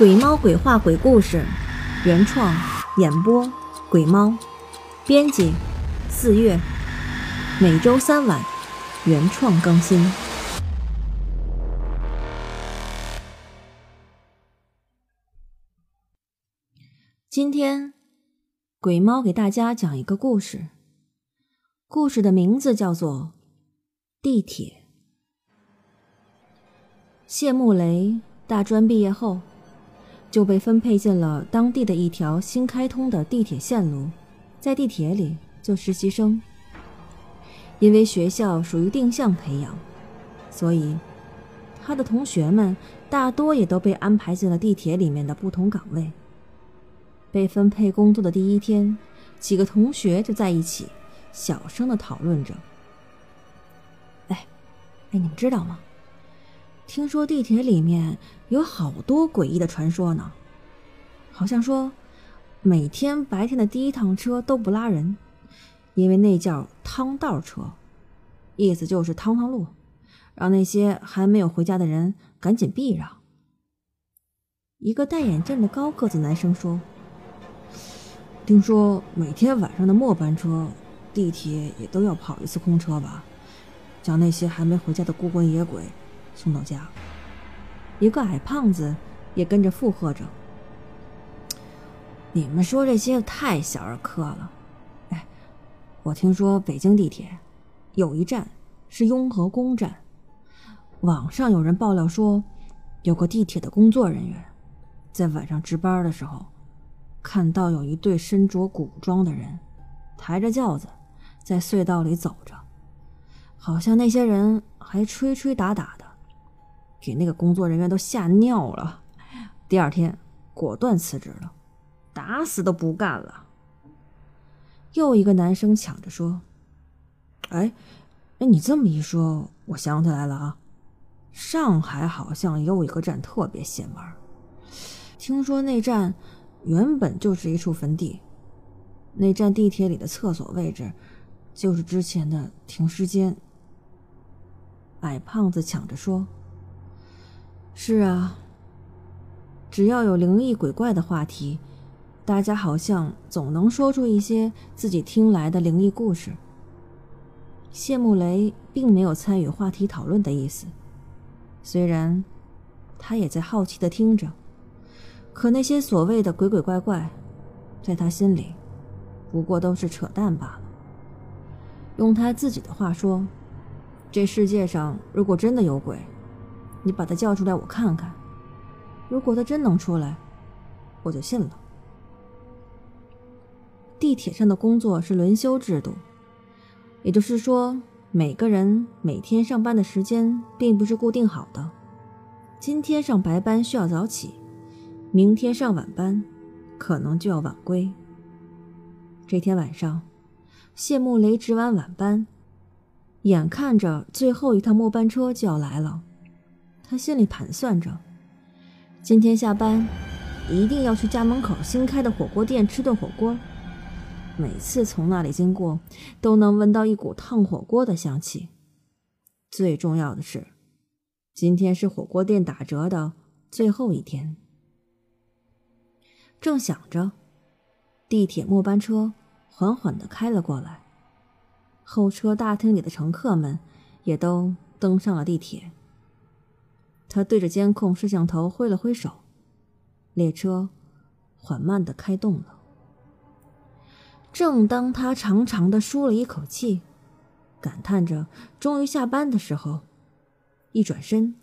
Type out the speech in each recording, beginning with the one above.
鬼猫鬼话鬼故事，原创演播鬼猫，编辑四月，每周三晚原创更新。今天鬼猫给大家讲一个故事，故事的名字叫做《地铁》。谢慕雷大专毕业后。就被分配进了当地的一条新开通的地铁线路，在地铁里做实习生。因为学校属于定向培养，所以他的同学们大多也都被安排进了地铁里面的不同岗位。被分配工作的第一天，几个同学就在一起小声的讨论着：“哎，哎，你们知道吗？”听说地铁里面有好多诡异的传说呢，好像说每天白天的第一趟车都不拉人，因为那叫汤道车，意思就是趟趟路，让那些还没有回家的人赶紧避让。一个戴眼镜的高个子男生说：“听说每天晚上的末班车，地铁也都要跑一次空车吧，叫那些还没回家的孤魂野鬼。”送到家，一个矮胖子也跟着附和着：“你们说这些太小儿科了。哎，我听说北京地铁有一站是雍和宫站，网上有人爆料说，有个地铁的工作人员在晚上值班的时候，看到有一对身着古装的人抬着轿子在隧道里走着，好像那些人还吹吹打打的。”给那个工作人员都吓尿了，第二天果断辞职了，打死都不干了。又一个男生抢着说：“哎，哎，你这么一说，我想起来了啊，上海好像也有一个站特别邪门，听说那站原本就是一处坟地，那站地铁里的厕所位置就是之前的停尸间。”矮胖子抢着说。是啊，只要有灵异鬼怪的话题，大家好像总能说出一些自己听来的灵异故事。谢慕雷并没有参与话题讨论的意思，虽然他也在好奇的听着，可那些所谓的鬼鬼怪怪，在他心里不过都是扯淡罢了。用他自己的话说，这世界上如果真的有鬼，你把他叫出来，我看看。如果他真能出来，我就信了。地铁上的工作是轮休制度，也就是说，每个人每天上班的时间并不是固定好的。今天上白班需要早起，明天上晚班可能就要晚归。这天晚上，谢慕雷值完晚班，眼看着最后一趟末班车就要来了。他心里盘算着，今天下班一定要去家门口新开的火锅店吃顿火锅。每次从那里经过，都能闻到一股烫火锅的香气。最重要的是，今天是火锅店打折的最后一天。正想着，地铁末班车缓缓的开了过来，候车大厅里的乘客们也都登上了地铁。他对着监控摄像头挥了挥手，列车缓慢的开动了。正当他长长的舒了一口气，感叹着终于下班的时候，一转身，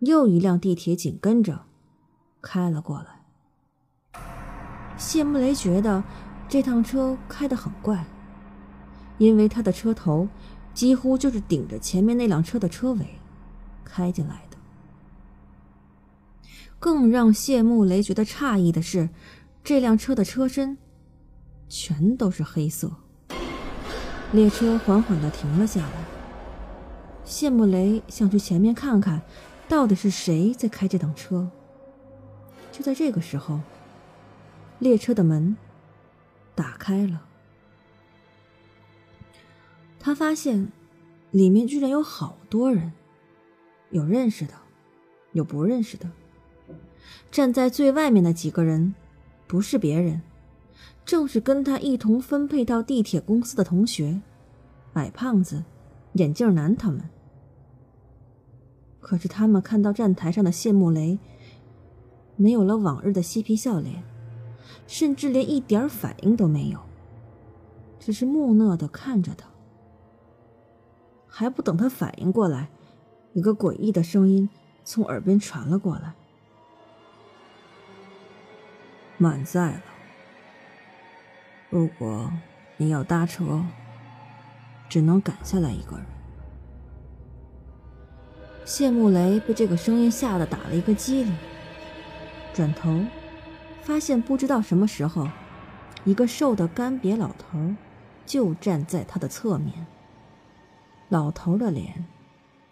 又一辆地铁紧跟着开了过来。谢慕雷觉得这趟车开得很怪，因为他的车头几乎就是顶着前面那辆车的车尾开进来的。更让谢慕雷觉得诧异的是，这辆车的车身全都是黑色。列车缓缓的停了下来。谢慕雷想去前面看看，到底是谁在开这趟车。就在这个时候，列车的门打开了，他发现里面居然有好多人，有认识的，有不认识的。站在最外面的几个人，不是别人，正是跟他一同分配到地铁公司的同学，矮胖子、眼镜男他们。可是他们看到站台上的谢慕雷，没有了往日的嬉皮笑脸，甚至连一点反应都没有，只是木讷的看着他。还不等他反应过来，一个诡异的声音从耳边传了过来：“满载了。如果你要搭车，只能赶下来一个人。”谢慕雷被这个声音吓得打了一个激灵，转头，发现不知道什么时候，一个瘦的干瘪老头就站在他的侧面。老头的脸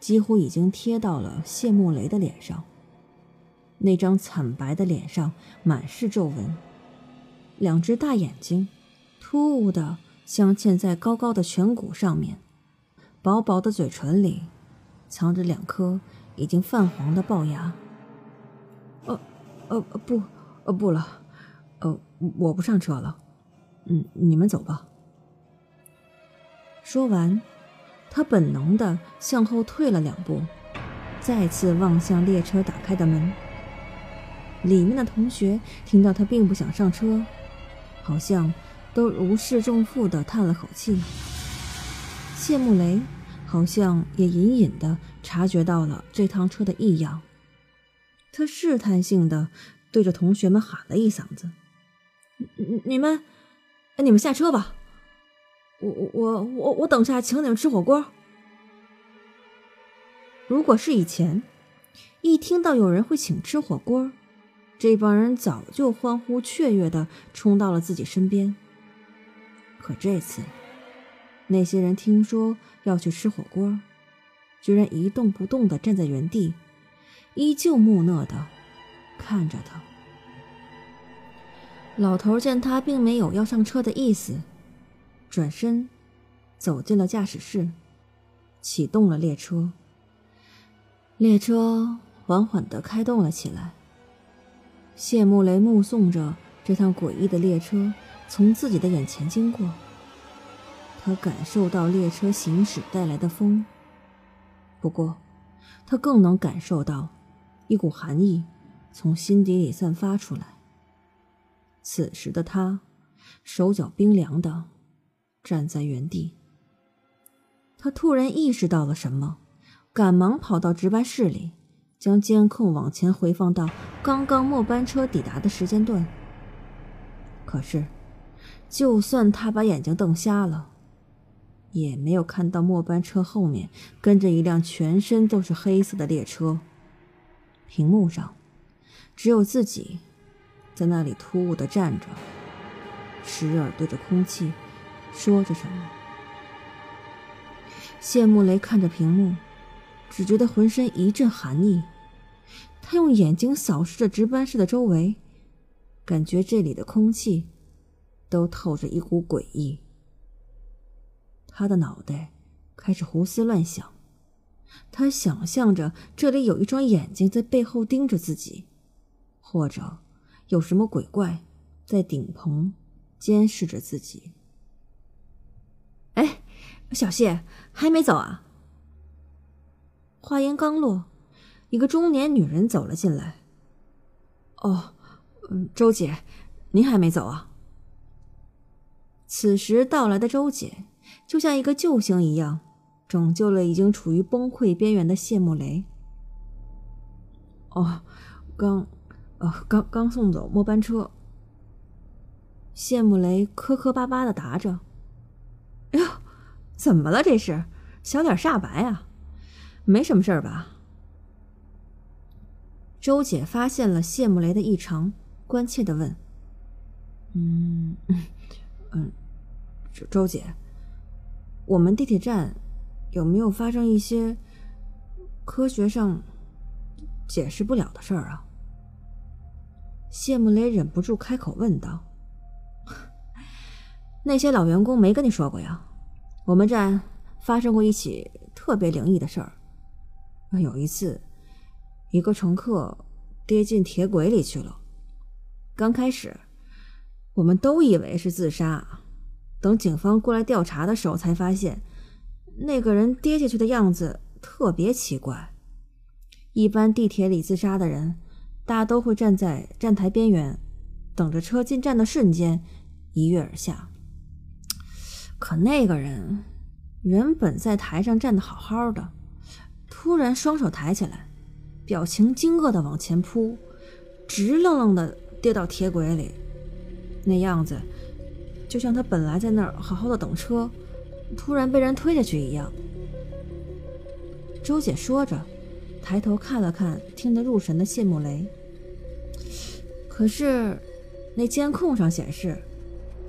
几乎已经贴到了谢慕雷的脸上，那张惨白的脸上满是皱纹，两只大眼睛突兀的镶嵌在高高的颧骨上面，薄薄的嘴唇里藏着两颗已经泛黄的龅牙。呃，呃，不，呃，不了，呃，我不上车了，嗯，你们走吧。说完。他本能的向后退了两步，再次望向列车打开的门。里面的同学听到他并不想上车，好像都如释重负的叹了口气。谢慕雷好像也隐隐的察觉到了这趟车的异样，他试探性的对着同学们喊了一嗓子：“你们，你们下车吧。”我我我我等下请你们吃火锅。如果是以前，一听到有人会请吃火锅，这帮人早就欢呼雀跃的冲到了自己身边。可这次，那些人听说要去吃火锅，居然一动不动的站在原地，依旧木讷的看着他。老头见他并没有要上车的意思。转身，走进了驾驶室，启动了列车。列车缓缓的开动了起来。谢慕雷目送着这趟诡异的列车从自己的眼前经过，他感受到列车行驶带来的风。不过，他更能感受到一股寒意从心底里散发出来。此时的他，手脚冰凉的。站在原地，他突然意识到了什么，赶忙跑到值班室里，将监控往前回放到刚刚末班车抵达的时间段。可是，就算他把眼睛瞪瞎了，也没有看到末班车后面跟着一辆全身都是黑色的列车。屏幕上，只有自己在那里突兀的站着，时而对着空气。说着什么？谢慕雷看着屏幕，只觉得浑身一阵寒意。他用眼睛扫视着值班室的周围，感觉这里的空气都透着一股诡异。他的脑袋开始胡思乱想，他想象着这里有一双眼睛在背后盯着自己，或者有什么鬼怪在顶棚监视着自己。哎，小谢还没走啊？话音刚落，一个中年女人走了进来。哦，嗯，周姐，您还没走啊？此时到来的周姐，就像一个救星一样，拯救了已经处于崩溃边缘的谢慕雷。哦，刚，呃，刚刚送走末班车。谢慕雷磕磕巴巴的答着。哎呦，怎么了？这是小脸煞白啊？没什么事儿吧？周姐发现了谢慕雷的异常，关切的问：“嗯嗯，周周姐，我们地铁站有没有发生一些科学上解释不了的事儿啊？”谢慕雷忍不住开口问道。那些老员工没跟你说过呀？我们站发生过一起特别灵异的事儿。有一次，一个乘客跌进铁轨里去了。刚开始，我们都以为是自杀。等警方过来调查的时候，才发现那个人跌下去的样子特别奇怪。一般地铁里自杀的人，大都会站在站台边缘，等着车进站的瞬间一跃而下。可那个人原本在台上站得好好的，突然双手抬起来。表情惊愕的往前扑，直愣愣的跌到铁轨里，那样子就像他本来在那儿好好的等车，突然被人推下去一样。周姐说着，抬头看了看听得入神的谢慕雷，可是那监控上显示，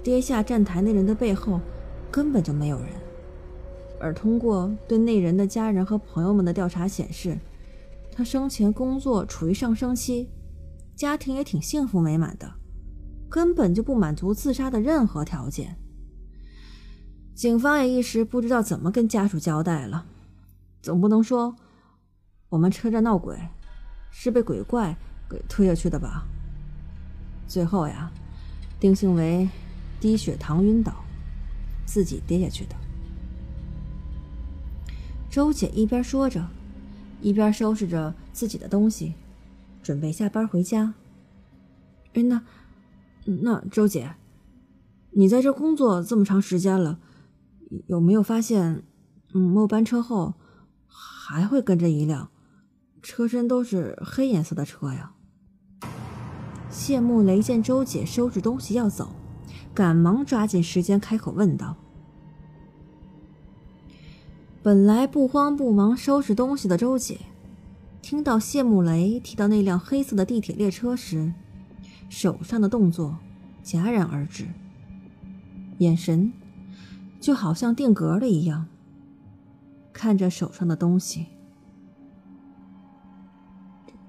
跌下站台那人的背后根本就没有人，而通过对那人的家人和朋友们的调查显示。他生前工作处于上升期，家庭也挺幸福美满的，根本就不满足自杀的任何条件。警方也一时不知道怎么跟家属交代了，总不能说我们车站闹鬼是被鬼怪给推下去的吧？最后呀，定性为低血糖晕倒，自己跌下去的。周姐一边说着。一边收拾着自己的东西，准备下班回家。哎，那那周姐，你在这工作这么长时间了，有没有发现，嗯，末班车后还会跟着一辆车身都是黑颜色的车呀？谢幕雷见周姐收拾东西要走，赶忙抓紧时间开口问道。本来不慌不忙收拾东西的周姐，听到谢慕雷提到那辆黑色的地铁列车时，手上的动作戛然而止，眼神就好像定格了一样，看着手上的东西。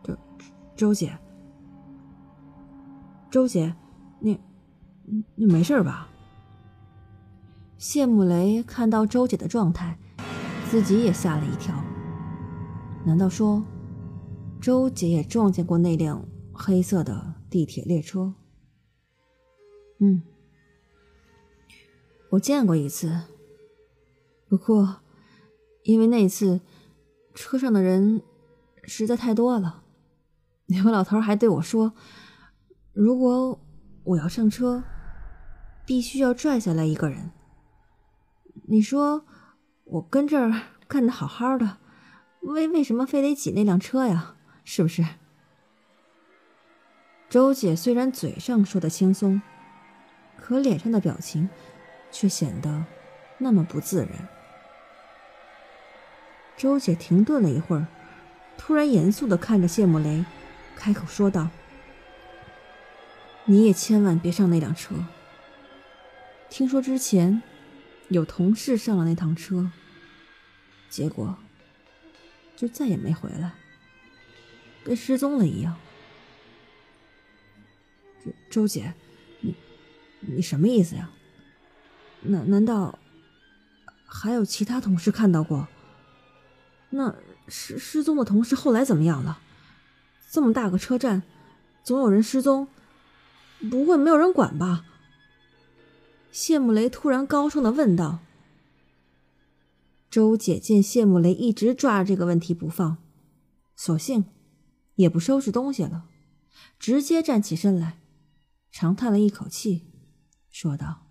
周周姐，周姐，你你没事吧？谢慕雷看到周姐的状态。自己也吓了一跳。难道说，周姐也撞见过那辆黑色的地铁列车？嗯，我见过一次。不过，因为那次车上的人实在太多了，那位老头还对我说：“如果我要上车，必须要拽下来一个人。”你说？我跟这儿干的好好的，为为什么非得挤那辆车呀？是不是？周姐虽然嘴上说的轻松，可脸上的表情却显得那么不自然。周姐停顿了一会儿，突然严肃的看着谢慕雷，开口说道：“你也千万别上那辆车。听说之前有同事上了那趟车。”结果，就再也没回来，跟失踪了一样。周周姐，你你什么意思呀？难难道还有其他同事看到过？那失失踪的同事后来怎么样了？这么大个车站，总有人失踪，不会没有人管吧？谢慕雷突然高声的问道。周姐见谢慕雷一直抓着这个问题不放，索性也不收拾东西了，直接站起身来，长叹了一口气，说道：“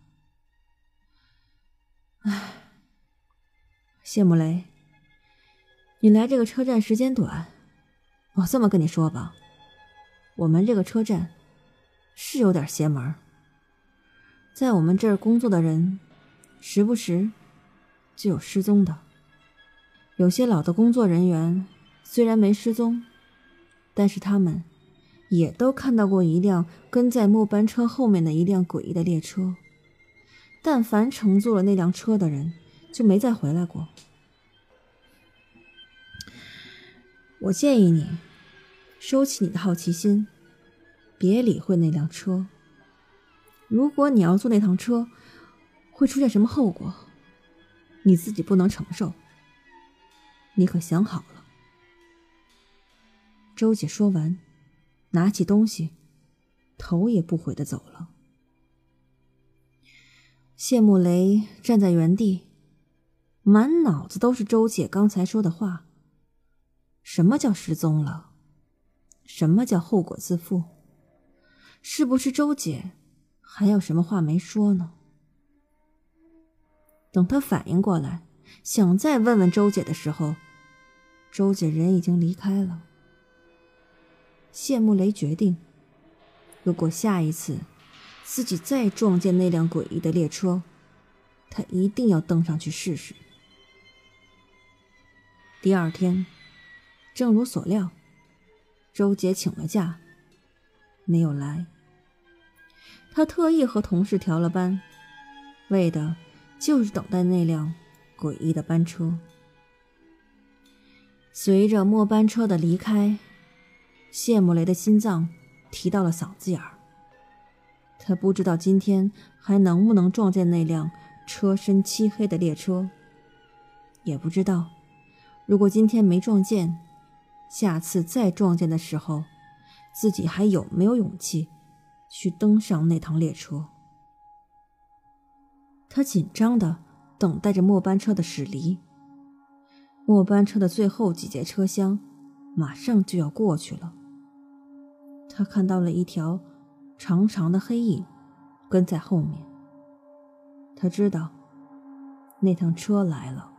唉，谢慕雷，你来这个车站时间短，我这么跟你说吧，我们这个车站是有点邪门，在我们这儿工作的人，时不时……”就有失踪的，有些老的工作人员虽然没失踪，但是他们也都看到过一辆跟在末班车后面的一辆诡异的列车。但凡乘坐了那辆车的人，就没再回来过。我建议你收起你的好奇心，别理会那辆车。如果你要坐那趟车，会出现什么后果？你自己不能承受，你可想好了？周姐说完，拿起东西，头也不回的走了。谢慕雷站在原地，满脑子都是周姐刚才说的话。什么叫失踪了？什么叫后果自负？是不是周姐还有什么话没说呢？等他反应过来，想再问问周姐的时候，周姐人已经离开了。谢慕雷决定，如果下一次自己再撞见那辆诡异的列车，他一定要登上去试试。第二天，正如所料，周姐请了假，没有来。他特意和同事调了班，为的就是等待那辆诡异的班车。随着末班车的离开。谢慕雷的心脏提到了嗓子眼儿。他不知道今天还能不能撞见那辆车身漆黑的列车，也不知道如果今天没撞见，下次再撞见的时候，自己还有没有勇气去登上那趟列车。他紧张的等待着末班车的驶离。末班车的最后几节车厢马上就要过去了。他看到了一条长长的黑影跟在后面。他知道那趟车来了。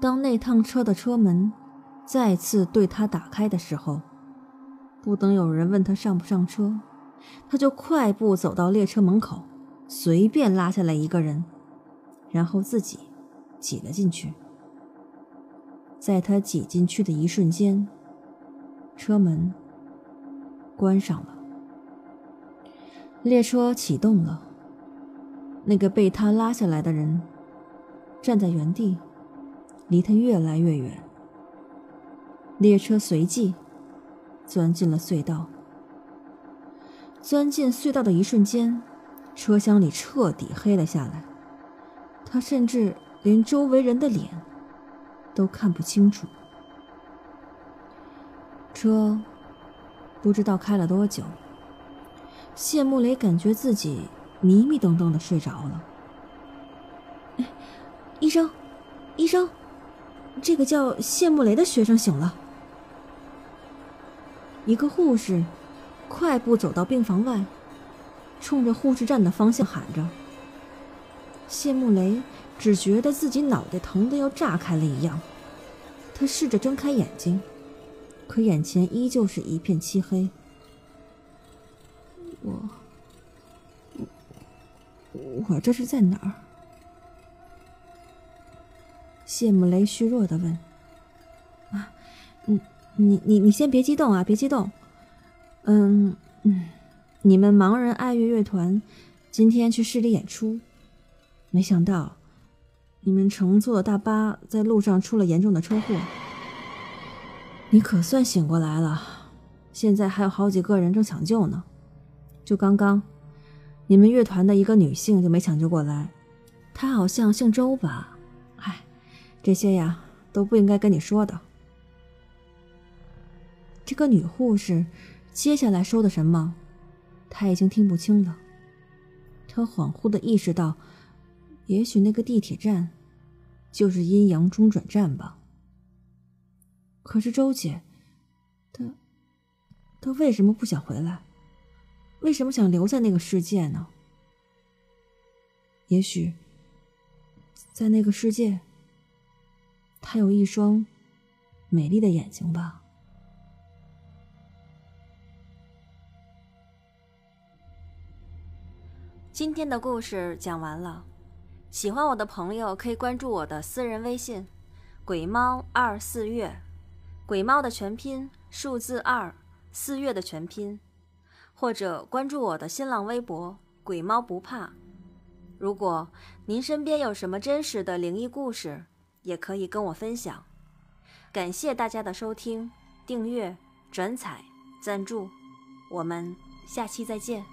当那趟车的车门再次对他打开的时候，不等有人问他上不上车，他就快步走到列车门口，随便拉下来一个人，然后自己挤了进去。在他挤进去的一瞬间，车门。关上了，列车启动了。那个被他拉下来的人站在原地，离他越来越远。列车随即钻进了隧道。钻进隧道的一瞬间，车厢里彻底黑了下来，他甚至连周围人的脸都看不清楚。车。不知道开了多久，谢慕雷感觉自己迷迷瞪瞪的睡着了。医生，医生，这个叫谢慕雷的学生醒了。一个护士快步走到病房外，冲着护士站的方向喊着。谢慕雷只觉得自己脑袋疼得要炸开了一样，他试着睁开眼睛。可眼前依旧是一片漆黑。我，我这是在哪儿？谢慕雷虚弱的问。啊，嗯，你你你先别激动啊，别激动。嗯嗯，你们盲人爱乐乐团今天去市里演出，没想到你们乘坐的大巴在路上出了严重的车祸。你可算醒过来了，现在还有好几个人正抢救呢。就刚刚，你们乐团的一个女性就没抢救过来，她好像姓周吧？哎，这些呀都不应该跟你说的。这个女护士接下来说的什么，他已经听不清了。他恍惚的意识到，也许那个地铁站就是阴阳中转站吧。可是周姐，她，她为什么不想回来？为什么想留在那个世界呢？也许，在那个世界，她有一双美丽的眼睛吧。今天的故事讲完了，喜欢我的朋友可以关注我的私人微信“鬼猫二四月”。鬼猫的全拼，数字二，四月的全拼，或者关注我的新浪微博“鬼猫不怕”。如果您身边有什么真实的灵异故事，也可以跟我分享。感谢大家的收听、订阅、转采、赞助，我们下期再见。